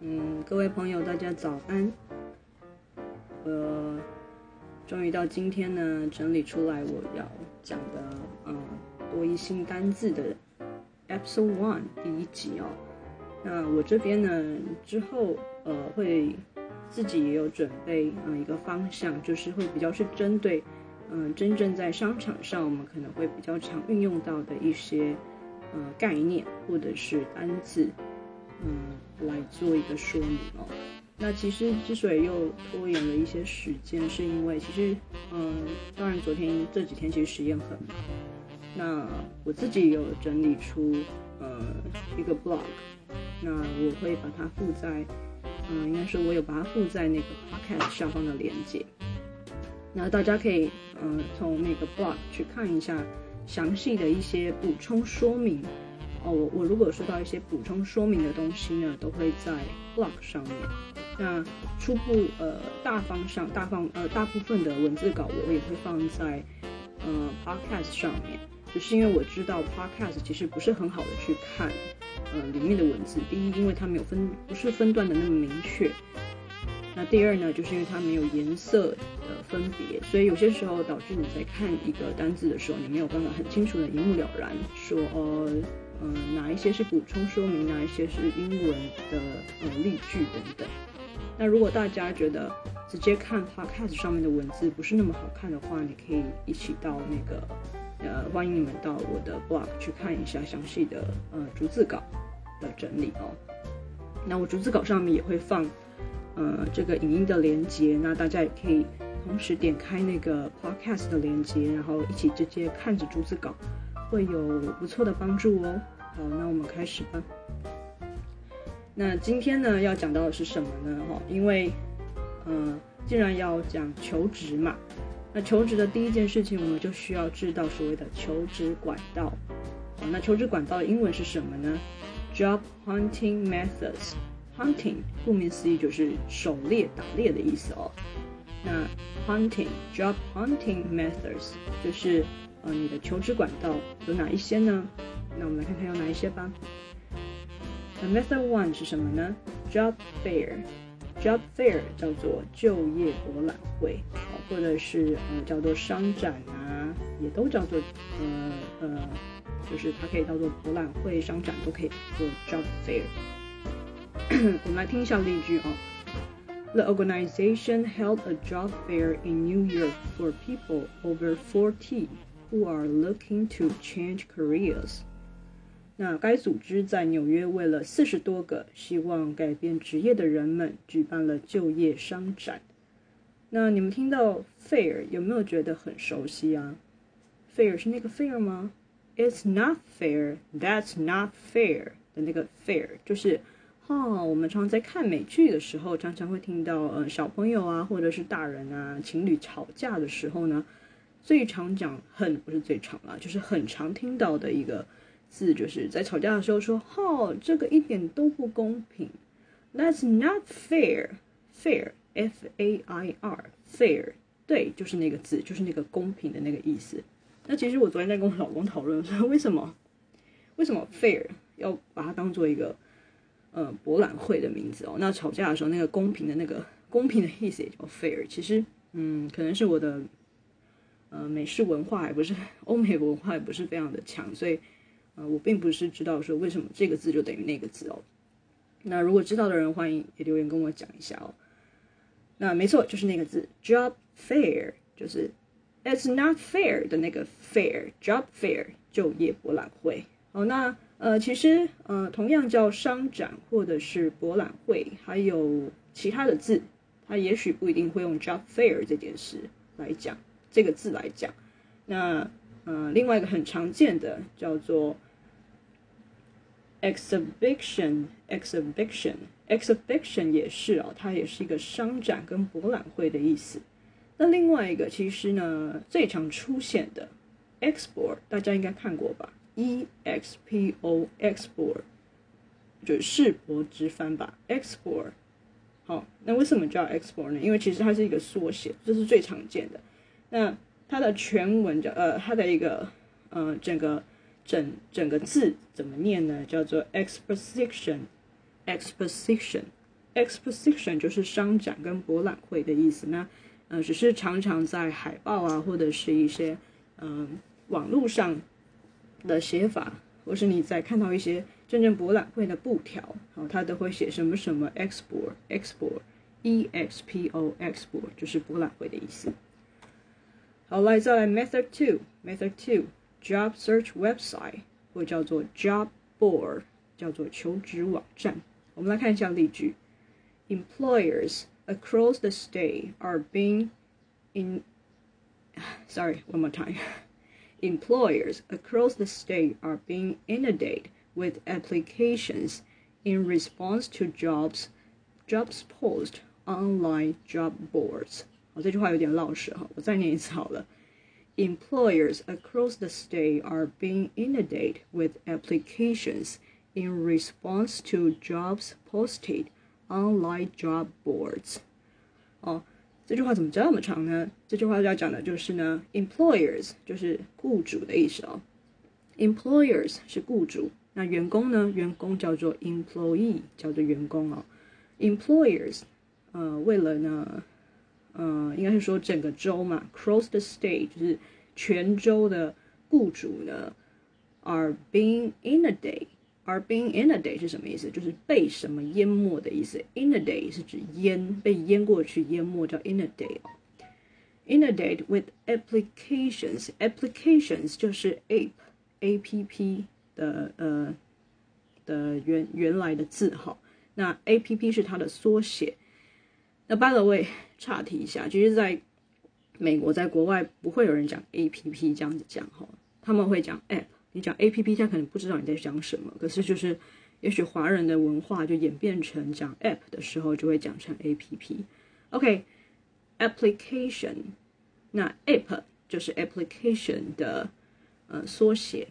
嗯，各位朋友，大家早安。我终于到今天呢，整理出来我要讲的，嗯，多一新单字的 Episode One 第一集哦。那我这边呢，之后呃会自己也有准备，嗯，一个方向，就是会比较是针对，嗯，真正在商场上我们可能会比较常运用到的一些，呃，概念或者是单字。嗯，来做一个说明哦。那其实之所以又拖延了一些时间，是因为其实，嗯，当然昨天这几天其实实验很忙。那我自己有整理出呃一个 blog，那我会把它附在，嗯，应该说我有把它附在那个 podcast 上方的链接。那大家可以嗯从那个 blog 去看一下详细的一些补充说明。哦，我我如果收到一些补充说明的东西呢，都会在 blog 上面。那初步呃大方向大方呃大部分的文字稿我也会放在呃 podcast 上面，就是因为我知道 podcast 其实不是很好的去看呃里面的文字。第一，因为它没有分不是分段的那么明确。那第二呢，就是因为它没有颜色的分别，所以有些时候导致你在看一个单字的时候，你没有办法很清楚的一目了然说呃。嗯，哪一些是补充说明，哪一些是英文的呃例句等等。那如果大家觉得直接看 podcast 上面的文字不是那么好看的话，你可以一起到那个呃，欢迎你们到我的 blog 去看一下详细的呃逐字稿的整理哦。那我逐字稿上面也会放呃这个影音的连接，那大家也可以同时点开那个 podcast 的连接，然后一起直接看着逐字稿。会有不错的帮助哦。好，那我们开始吧。那今天呢，要讲到的是什么呢？哈，因为，嗯，既然要讲求职嘛，那求职的第一件事情，我们就需要知道所谓的求职管道。好，那求职管道的英文是什么呢？Job hunting methods。Hunting，顾名思义就是狩猎、打猎的意思哦。那 hunting，job hunting methods 就是。呃，你的求职管道有哪一些呢？那我们来看看有哪一些吧。那 Method One 是什么呢？Job Fair，Job Fair 叫做就业博览会，或者是呃叫做商展啊，也都叫做呃呃，就是它可以叫做博览会、商展都可以做 Job Fair。我们来听一下例句啊。The organization held a job fair in New York for people over 40. Who are looking to change careers？那该组织在纽约为了四十多个希望改变职业的人们举办了就业商展。那你们听到 fair 有没有觉得很熟悉啊？fair 是那个 fair 吗？It's not fair. That's not fair 的那个 fair 就是哈，我们常常在看美剧的时候，常常会听到呃小朋友啊，或者是大人啊，情侣吵架的时候呢。最常讲很不是最常啦，就是很常听到的一个字，就是在吵架的时候说：“哈，这个一点都不公平。”That's not fair. Fair, F-A-I-R, fair，对，就是那个字，就是那个公平的那个意思。那其实我昨天在跟我老公讨论说，为什么为什么 fair 要把它当做一个呃博览会的名字哦？那吵架的时候，那个公平的那个公平的意思也叫 fair。其实，嗯，可能是我的。呃，美式文化也不是 欧美文化也不是非常的强，所以呃，我并不是知道说为什么这个字就等于那个字哦。那如果知道的人，欢迎也留言跟我讲一下哦。那没错，就是那个字，job fair，就是 it's not fair 的那个 fair，job fair 就业博览会。好，那呃，其实呃，同样叫商展或者是博览会，还有其他的字，它也许不一定会用 job fair 这件事来讲。这个字来讲，那呃，另外一个很常见的叫做 exhibition，exhibition，exhibition 也是哦，它也是一个商展跟博览会的意思。那另外一个其实呢，最常出现的 export，大家应该看过吧？e x p o，export 就是世博之翻吧？export 好，那为什么叫 export 呢？因为其实它是一个缩写，这是最常见的。那它的全文叫呃，它的一个呃，整个整整个字怎么念呢？叫做 exposition，exposition，exposition 就是商展跟博览会的意思。那呃，只是常常在海报啊，或者是一些嗯网络上的写法，或是你在看到一些真正博览会的布条，好，它都会写什么什么 expo，expo，e x p o expo 就是博览会的意思。好，来再来 method two，method two，job search website 或叫做 job board，叫做求职网站。我们来看一下例句：Employers across the state are being in sorry one more time. Employers across the state are being inundated with applications in response to jobs jobs post online job boards. 好，这句话有点绕舌哈，我再念一次好了。Employers across the state are being inundated with applications in response to jobs posted online job boards。哦，这句话怎么这么长呢？这句话要讲的就是呢，employers 就是雇主的意思哦。employers 是雇主，那员工呢？员工叫做 employee，叫做员工哦。employers，呃，为了呢。 呃，应该是说整个州嘛，cross the state 就是全州的雇主呢，are being inundated。are being inundated 是什么意思？就是被什么淹没的意思。inundate 是指淹，被淹过去，淹没叫 inundate。inundate with applications。applications 就是 app a p p 的呃的原原来的字哈。那 a p p 是它的缩写。那 by the way，岔题一下，其实在美国，在国外不会有人讲 A P P 这样子讲哈，他们会讲 App。你讲 A P P，他可能不知道你在讲什么，可是就是也许华人的文化就演变成讲 App 的时候就会讲成 A P P。OK，application，那 App 就是 application 的呃缩写。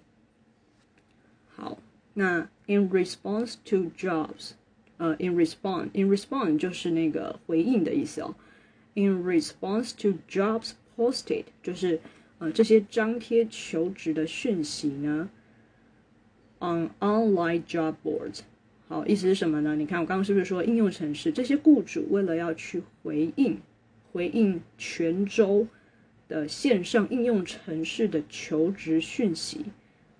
好，那 in response to jobs。呃，in response，in response 就是那个回应的意思哦。In response to jobs posted，就是呃这些张贴求职的讯息呢，on online job boards。好，意思是什么呢？你看我刚刚是不是说应用程式？这些雇主为了要去回应回应全州的线上应用程式的求职讯息，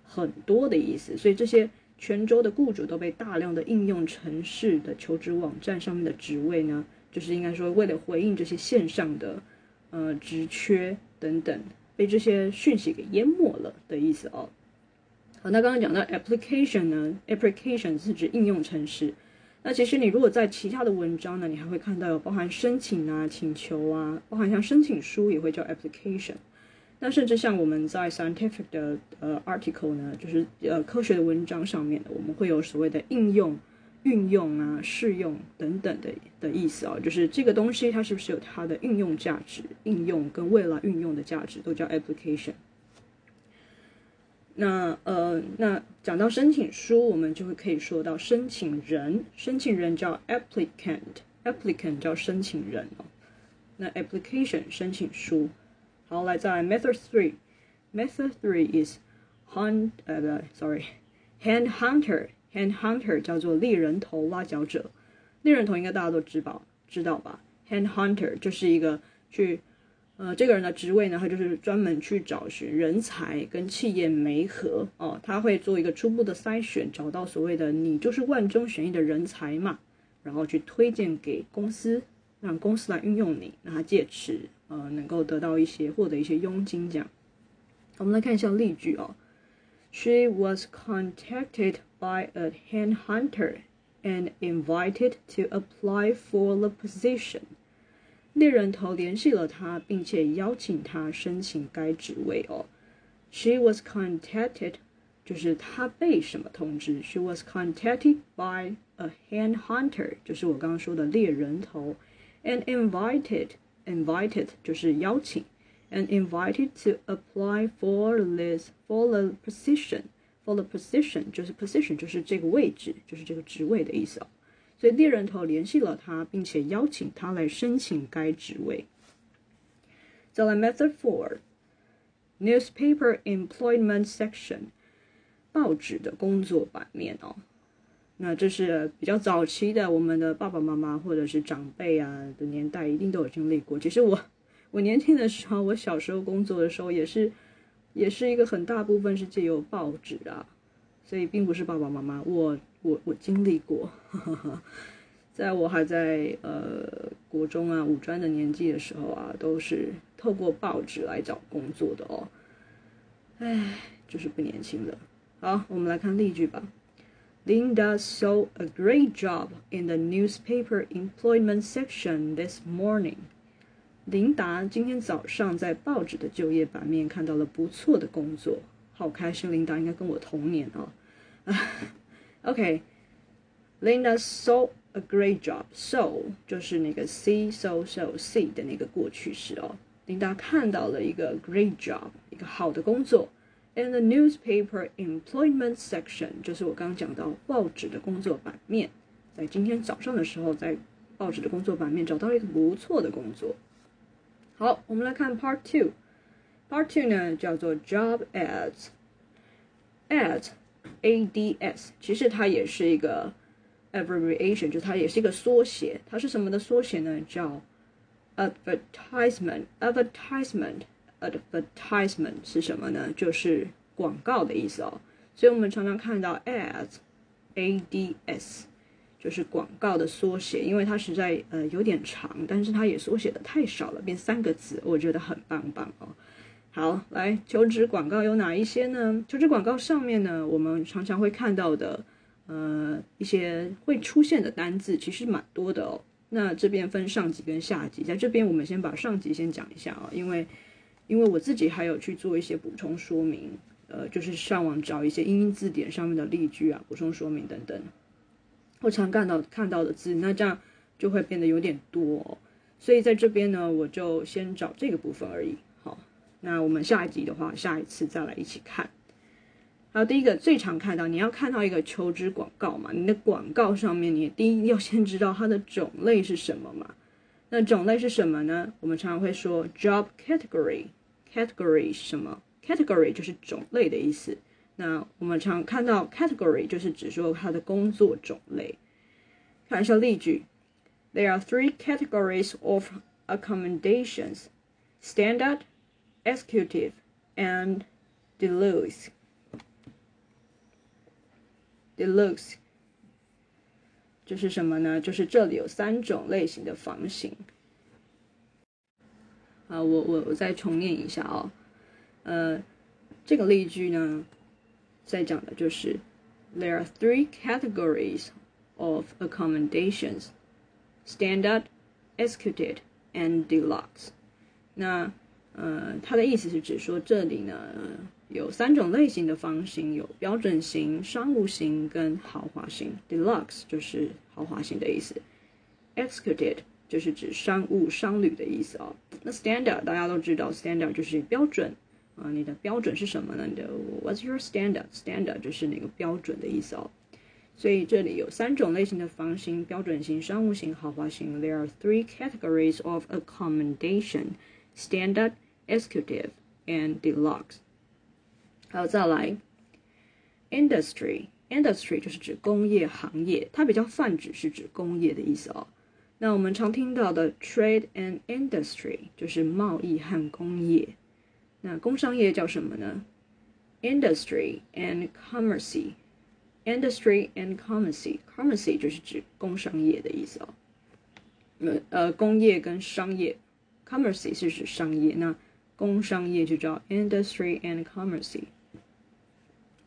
很多的意思，所以这些。全州的雇主都被大量的应用城市的求职网站上面的职位呢，就是应该说为了回应这些线上的呃职缺等等，被这些讯息给淹没了的意思哦。好，那刚刚讲到 application 呢，application 是指应用程式。那其实你如果在其他的文章呢，你还会看到有包含申请啊、请求啊，包含像申请书也会叫 application。那甚至像我们在 scientific 的呃 article 呢，就是呃科学的文章上面，我们会有所谓的应用、运用啊、适用等等的的意思啊，就是这个东西它是不是有它的应用价值、应用跟未来运用的价值，都叫 application。那呃，那讲到申请书，我们就会可以说到申请人，申请人叫 applicant，applicant 叫申请人哦。那 application 申请书。好，来再来 method three。Method three is hunt 呃不，sorry，hand hunter。Hand hunter 叫做猎人头挖角者。猎人头应该大家都知道知道吧？hand hunter 就是一个去呃这个人的职位呢，他就是专门去找寻人才跟企业媒合哦，他会做一个初步的筛选，找到所谓的你就是万中选一的人才嘛，然后去推荐给公司，让公司来运用你，让他借此。呃，能够得到一些获得一些佣金这样。我们来看一下例句哦。She was contacted by a hand hunter and invited to apply for the position。猎人头联系了她，并且邀请她申请该职位哦。She was contacted，就是她被什么通知？She was contacted by a hand hunter，就是我刚刚说的猎人头，and invited。invited 就是邀请 ，and invited to apply for this for the position for the position 就是 position 就是这个位置，就是这个职位的意思哦。所以猎人头联系了他，并且邀请他来申请该职位。再来 method four newspaper employment section 报纸的工作版面哦。那这是比较早期的，我们的爸爸妈妈或者是长辈啊的年代，一定都有经历过。其实我我年轻的时候，我小时候工作的时候，也是也是一个很大部分是借由报纸啊，所以并不是爸爸妈妈，我我我经历过。在我还在呃国中啊、五专的年纪的时候啊，都是透过报纸来找工作的哦。唉，就是不年轻了。好，我们来看例句吧。Linda saw a great job in the newspaper employment section this morning. 琳达今天早上在报纸的就业版面看到了不错的工作，好开心！琳达应该跟我同年啊。OK，Linda saw a great job. So 就是那个 see so so see 的那个过去式哦。琳达看到了一个 great job，一个好的工作。In the newspaper employment section，就是我刚刚讲到报纸的工作版面，在今天早上的时候，在报纸的工作版面找到了一个不错的工作。好，我们来看 Part Two。Part Two 呢叫做 Job Ads。Ads，A D S，其实它也是一个 abbreviation，就它也是一个缩写。它是什么的缩写呢？叫 advertisement，advertisement。Advertisement 是什么呢？就是广告的意思哦。所以我们常常看到 ads，a d s， 就是广告的缩写。因为它实在呃有点长，但是它也缩写的太少了，变三个字，我觉得很棒棒哦。好，来求职广告有哪一些呢？求职广告上面呢，我们常常会看到的呃一些会出现的单字，其实蛮多的哦。那这边分上级跟下级，在这边我们先把上级先讲一下啊，因为。因为我自己还有去做一些补充说明，呃，就是上网找一些英英字典上面的例句啊，补充说明等等。我常看到看到的字，那这样就会变得有点多，哦所以在这边呢，我就先找这个部分而已。好，那我们下一集的话，下一次再来一起看。好，第一个最常看到，你要看到一个求职广告嘛，你的广告上面，你第一要先知道它的种类是什么嘛。那种类是什么呢？我们常常会说 job category。category 是什么？category 就是种类的意思。那我们常看到 category 就是指说它的工作种类。看一下例句：There are three categories of accommodations: standard, executive, and deluxe. Deluxe 就是什么呢？就是这里有三种类型的房型。啊，我我我再重念一下啊，呃，这个例句呢， 在讲的就是 There are three categories of accommodations: standard, executive, and deluxe。那呃，它的意思是指说这里呢有三种类型的房型，有标准型、商务型跟豪华型。Deluxe 就是豪华型的意思，executive。就是指商务商旅的意思哦。那 standard 大家都知道，standard 就是标准啊。你的标准是什么呢？你的 What's your standard？Standard 就是那个标准的意思哦。所以这里有三种类型的房型：标准型、商务型、豪华型。There are three categories of accommodation: standard, executive, and deluxe。好，再来，industry。Industry 就是指工业行业，它比较泛指是指工业的意思哦。那我们常听到的 trade and industry 就是贸易和工业。那工商业叫什么呢？industry and commerce。industry and commerce。commerce 就是指工商业的意思哦。呃呃，工业跟商业，commerce 是指商业，那工商业就叫 industry and commerce。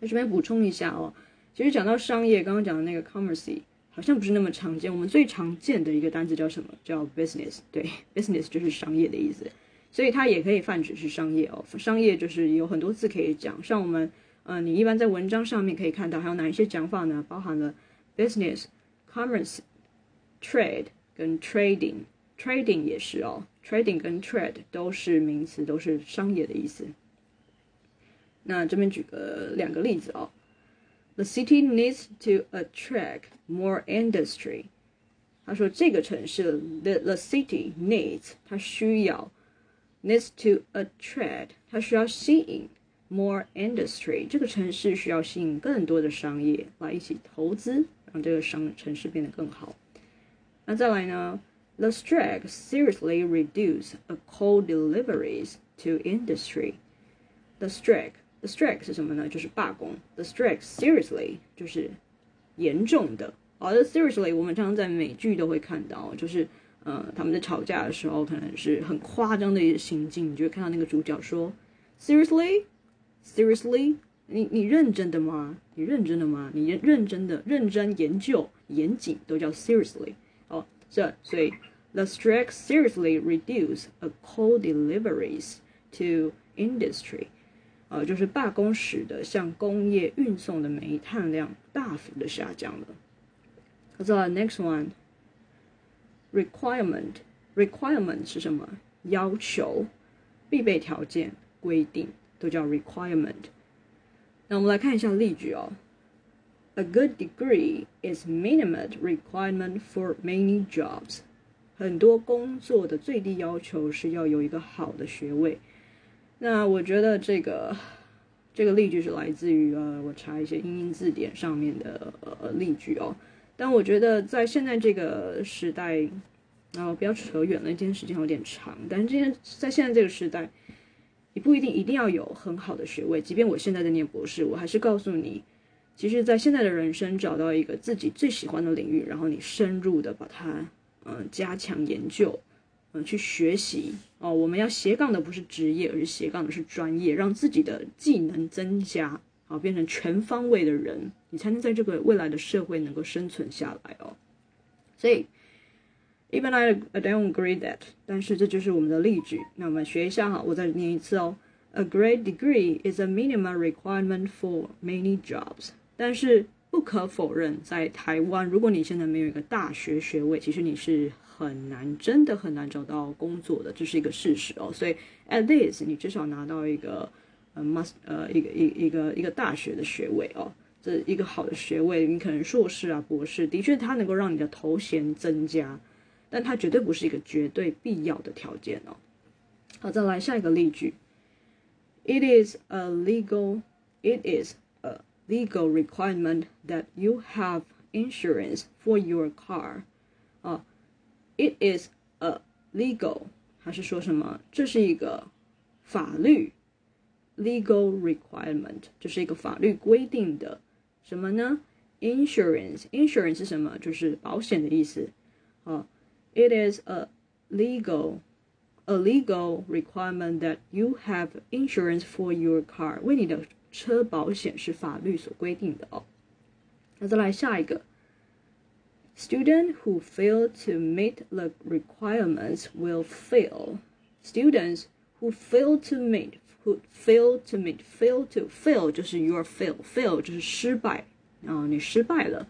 那这边补充一下哦，其实讲到商业，刚刚讲的那个 commerce。好像不是那么常见。我们最常见的一个单词叫什么？叫 business。对，business 就是商业的意思，所以它也可以泛指是商业哦。商业就是有很多字可以讲，像我们，嗯，你一般在文章上面可以看到，还有哪一些讲法呢？包含了 business、commerce、trade 跟 trading。trading 也是哦，trading 跟 trade 都是名词，都是商业的意思。那这边举个两个例子哦。The city needs to attract more industry。他说这个城市，the the city needs，它需要 ，needs to attract，它需要吸引 more industry。这个城市需要吸引更多的商业来一起投资， 让这个商城市变得更好。那再来呢？The strike seriously reduced a coal deliveries to industry. The strike, the strike 是什么呢？就是罢工。The strike seriously 就是严重的。好的，seriously 我们常常在美剧都会看到，就是 呃他们在吵架的时候，可能是很夸张的一个行径，你就会看到那个主角说，seriously, seriously，你你认真的吗？你认真的吗？你认认真的认真研究严谨都叫 seriously。哦，这所以 the strike seriously reduce a coal deliveries to industry，呃，就是罢工使得向工业运送的煤炭量大幅的下降了。再来 next one requirement requirement 是什么？要求、必备条件、规定都叫 requirement。那我们来看一下例句哦。A good degree is minimum requirement for many jobs。很多工作的最低要求是要有一个好的学位。那我觉得这个这个例句是来自于呃，我查一些英英字典上面的呃例句哦。但我觉得在现在这个时代，然后不要扯远了，今天时间有点长。但是今天在现在这个时代。你不一定一定要有很好的学位，即便我现在在念博士，我还是告诉你，其实，在现在的人生找到一个自己最喜欢的领域，然后你深入的把它，嗯，加强研究，嗯，去学习哦。我们要斜杠的不是职业，而是斜杠的是专业，让自己的技能增加，好变成全方位的人，你才能在这个未来的社会能够生存下来哦。所以。Even I don't agree that，但是这就是我们的例句。那我们学一下哈，我再念一次哦。A great degree is a minimum requirement for many jobs。但是不可否认，在台湾，如果你现在没有一个大学学位，其实你是很难，真的很难找到工作的，这是一个事实哦。所以 at least 你至少拿到一个呃 must 呃一个一一个一个大学的学位哦，这一个好的学位，你可能硕士啊博士，的确它能够让你的头衔增加。但它绝对不是一个绝对必要的条件哦。好，再来下一个例句。It is a legal, it is a legal requirement that you have insurance for your car. 啊，it is a legal，还是说什么？这是一个法律 ，legal requirement，这是一个法律规定的什么呢？Insurance，insurance 是什么？就是保险的意思。啊。it is a legal a legal requirement that you have insurance for your car。为你的车保险是法律所规定的哦。那再来下一个，Student who fail to meet the requirements will fail. Students who fail to meet Fail to meet, fail to fail 就是 your fail, fail 就是失败啊，你失败了，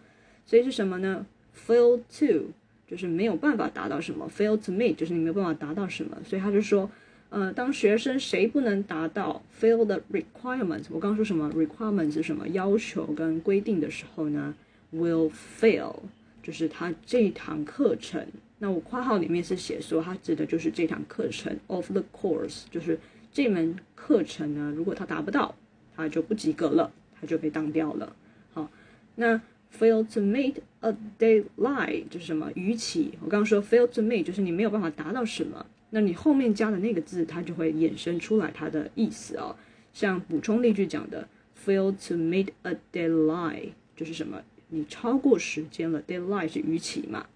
所以是什么呢？Fail to 就是没有办法达到什么，fail to meet 就是你没有办法达到什么，所以他就说，呃，当学生谁不能达到 fail the requirement，我刚刚说什么？requirement 是什么？要求跟规定的时候呢，will fail 就是他这堂课程，那我括号里面是写说，它指的就是这堂课程 of the course 就是。这门课程呢，如果他达不到，他就不及格了，他就被当掉了。好，那。Fail to meet a deadline 就是什么逾期？我刚刚说 fail to meet 就是你没有办法达到什么，那你后面加的那个字，它就会衍生出来它的意思哦。像补充例句讲的，fail to meet a deadline 就是什么？你超过时间了，deadline 是逾期嘛？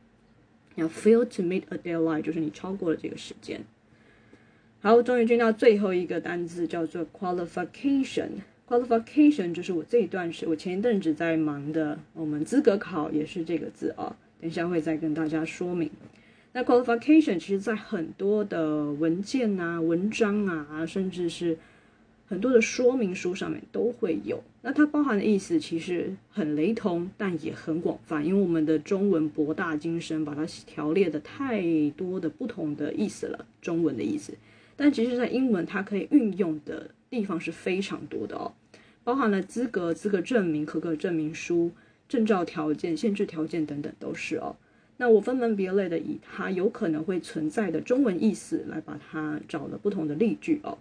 然后 fail to meet a deadline 就是你超过了这个时间。好，终于进到最后一个单词，叫做 qualification。Qualification 就是我这一段是我前一阵子在忙的，我们资格考也是这个字啊，等一下会再跟大家说明。那 Qualification 其实在很多的文件啊、文章啊，甚至是很多的说明书上面都会有。那它包含的意思其实很雷同，但也很广泛，因为我们的中文博大精深，把它条列的太多的不同的意思了，中文的意思。但其实，在英文它可以运用的。地方是非常多的哦，包含了资格、资格证明、合格证明书、证照条件、限制条件等等都是哦。那我分门别类的以它有可能会存在的中文意思来把它找了不同的例句哦。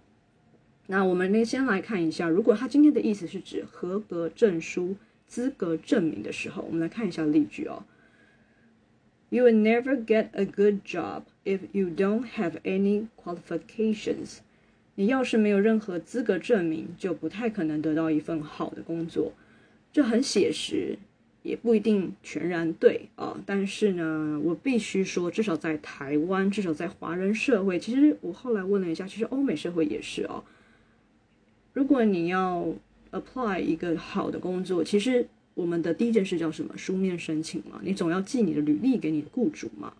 那我们呢先来看一下，如果它今天的意思是指合格证书、资格证明的时候，我们来看一下例句哦。You will never get a good job if you don't have any qualifications。你要是没有任何资格证明，就不太可能得到一份好的工作。这很写实，也不一定全然对啊。但是呢，我必须说，至少在台湾，至少在华人社会，其实我后来问了一下，其实欧美社会也是哦。如果你要 apply 一个好的工作，其实我们的第一件事叫什么？书面申请嘛。你总要寄你的履历给你的雇主嘛。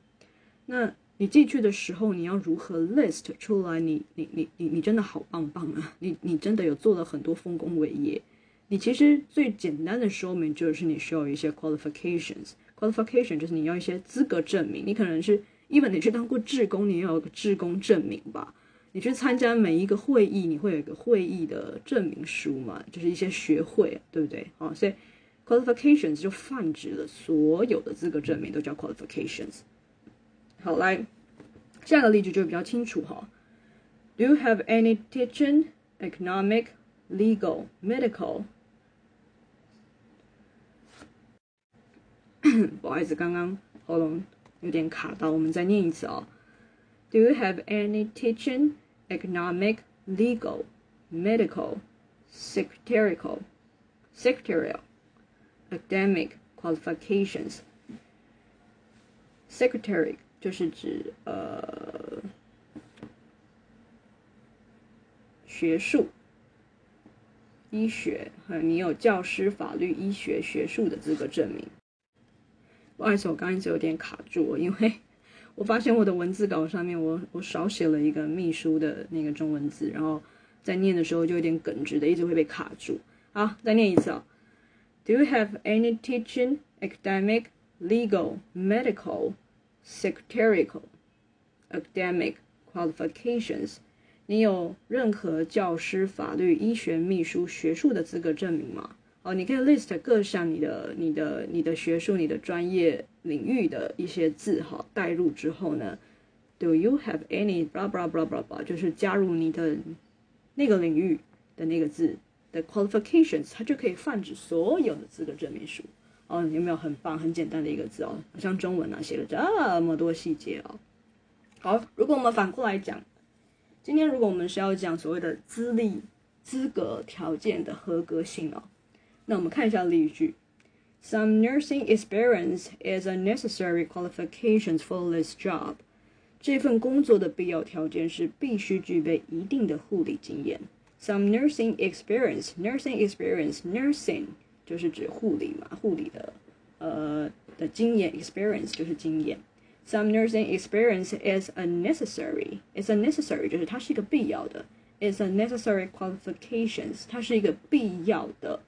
那你寄去的时候，你要如何 list 出来？你你你你你真的好棒棒啊！你你真的有做了很多丰功伟业。你其实最简单的说明就是你需要一些 qualifications。qualification 就是你要一些资格证明。你可能是，even 你去当过志工，你要有个志工证明吧。你去参加每一个会议，你会有一个会议的证明书嘛？就是一些学会，对不对？好，所以 qualifications 就泛指了所有的资格证明都叫 qualifications。好，来下个例句就比较清楚哈。Do you have any teaching, economic, legal, medical？不好意思，刚刚喉咙有点卡到，我们再念一次啊。Do you have any teaching? economic, legal, medical, secretarial, secretarial, Academic qualifications. Secretary 就是指呃学术、医学，还有你有教师、法律、医学、学术的资格证明。不好意思，我刚刚一直有点卡住，因为。我发现我的文字稿上面，我我少写了一个秘书的那个中文字，然后在念的时候就有点耿直的，一直会被卡住。好，再念一次啊。Do you have any teaching, academic, legal, medical, secretarial, academic qualifications？你有任何教师、法律、医学、秘书、学术的资格证明吗？哦，你可以 list 各项你的、你的、你的学术、你的专业领域的一些字哈，带入之后呢，Do you have any blah blah blah blah blah？就是加入你的那个领域的那个字的 qualifications，它就可以泛指所有的资格证明书。哦，有没有很棒、很简单的一个字哦？像中文啊，写了这么多细节哦。好，如果我们反过来讲，今天如果我们是要讲所谓的资历、资格条件的合格性哦。那我们看一下例句：Some nursing experience is a necessary qualifications for this job。这份工作的必要条件是必须具备一定的护理经验。Some nursing experience，nursing experience，nursing 就是指护理嘛，护理的呃的经验，experience 就是经验。Some nursing experience is a necessary，is a necessary 就是它是一个必要的，is a necessary qualifications 它是一个必要的。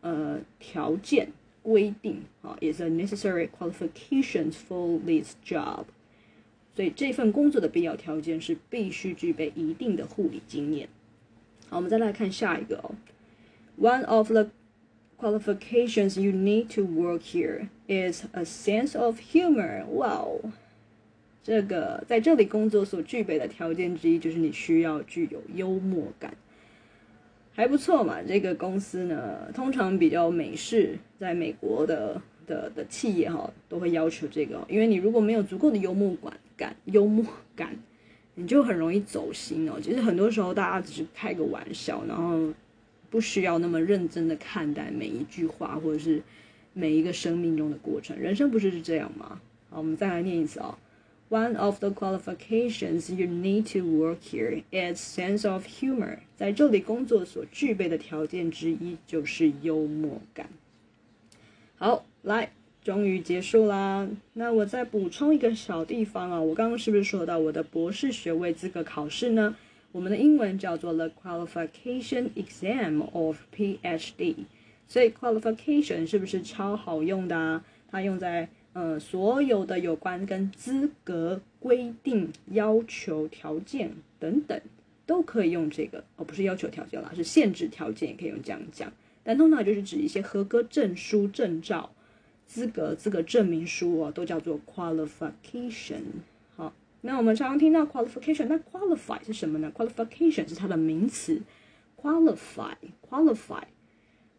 呃条件规定啊，is a necessary qualifications for this job。所以这份工作的必要条件是必须具备一定的护理经验。 好，我们再来看下一个哦。One of the qualifications you need to work here is a sense of humor. Wow，这个在这里工作所具备的条件之一就是你需要具有幽默感。还不错嘛，这个公司呢，通常比较美式，在美国的的的企业哈，都会要求这个，因为你如果没有足够的幽默感感幽默感，你就很容易走心哦。其实很多时候大家只是开个玩笑，然后不需要那么认真的看待每一句话，或者是每一个生命中的过程。人生不是是这样吗？好，我们再来念一次啊。One of the qualifications you need to work here is sense of humor。在这里工作所具备的条件之一就是幽默感。好，来，终于结束啦。那我再补充一个小地方啊，我刚刚是不是说到我的博士学位资格考试呢？我们的英文叫做 the qualification exam of PhD。所以 qualification 是不是超好用的啊？它用在呃，所有的有关跟资格规定、要求条件等等，都可以用这个哦，不是要求条件啦，是限制条件，也可以用这样讲。但通常就是指一些合格证书、证照、资格、资格证明书哦，都叫做 qualification。好，那我们常常听到 qualification，那 qualify 是什么呢？qualification 是它的名词，qualify，qualify，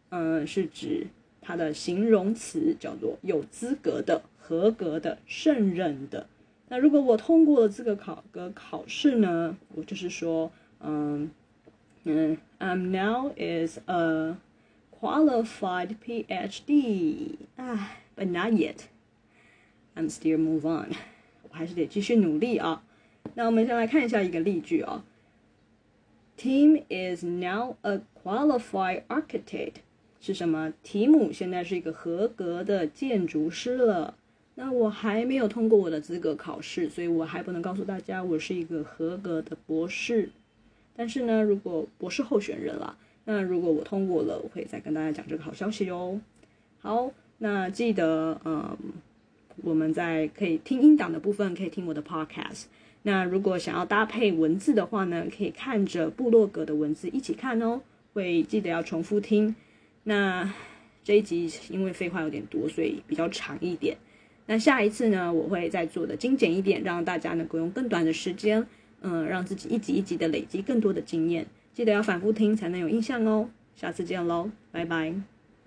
呃，是指它的形容词叫做有资格的、合格的、胜任的。那如果我通过了资格考格考试呢，我就是说，嗯嗯，I'm now is a qualified PhD，唉，but not yet。I'm still move on，我还是得继续努力啊。那我们先来看一下一个例句啊。Tim is now a qualified architect，是什么？提姆现在是一个合格的建筑师了。那我还没有通过我的资格考试，所以我还不能告诉大家我是一个合格的博士。但是呢，如果博士候选人了，那如果我通过了，我会再跟大家讲这个好消息哦。好，那记得，嗯，我们在可以听音档的部分，可以听我的 podcast。那如果想要搭配文字的话呢，可以看着部落格的文字一起看哦。会记得要重复听。那这一集因为废话有点多，所以比较长一点。那下一次呢，我会再做的精简一点，让大家能够用更短的时间，嗯，让自己一集一集的累积更多的经验。记得要反复听才能有印象哦。下次见喽，拜拜。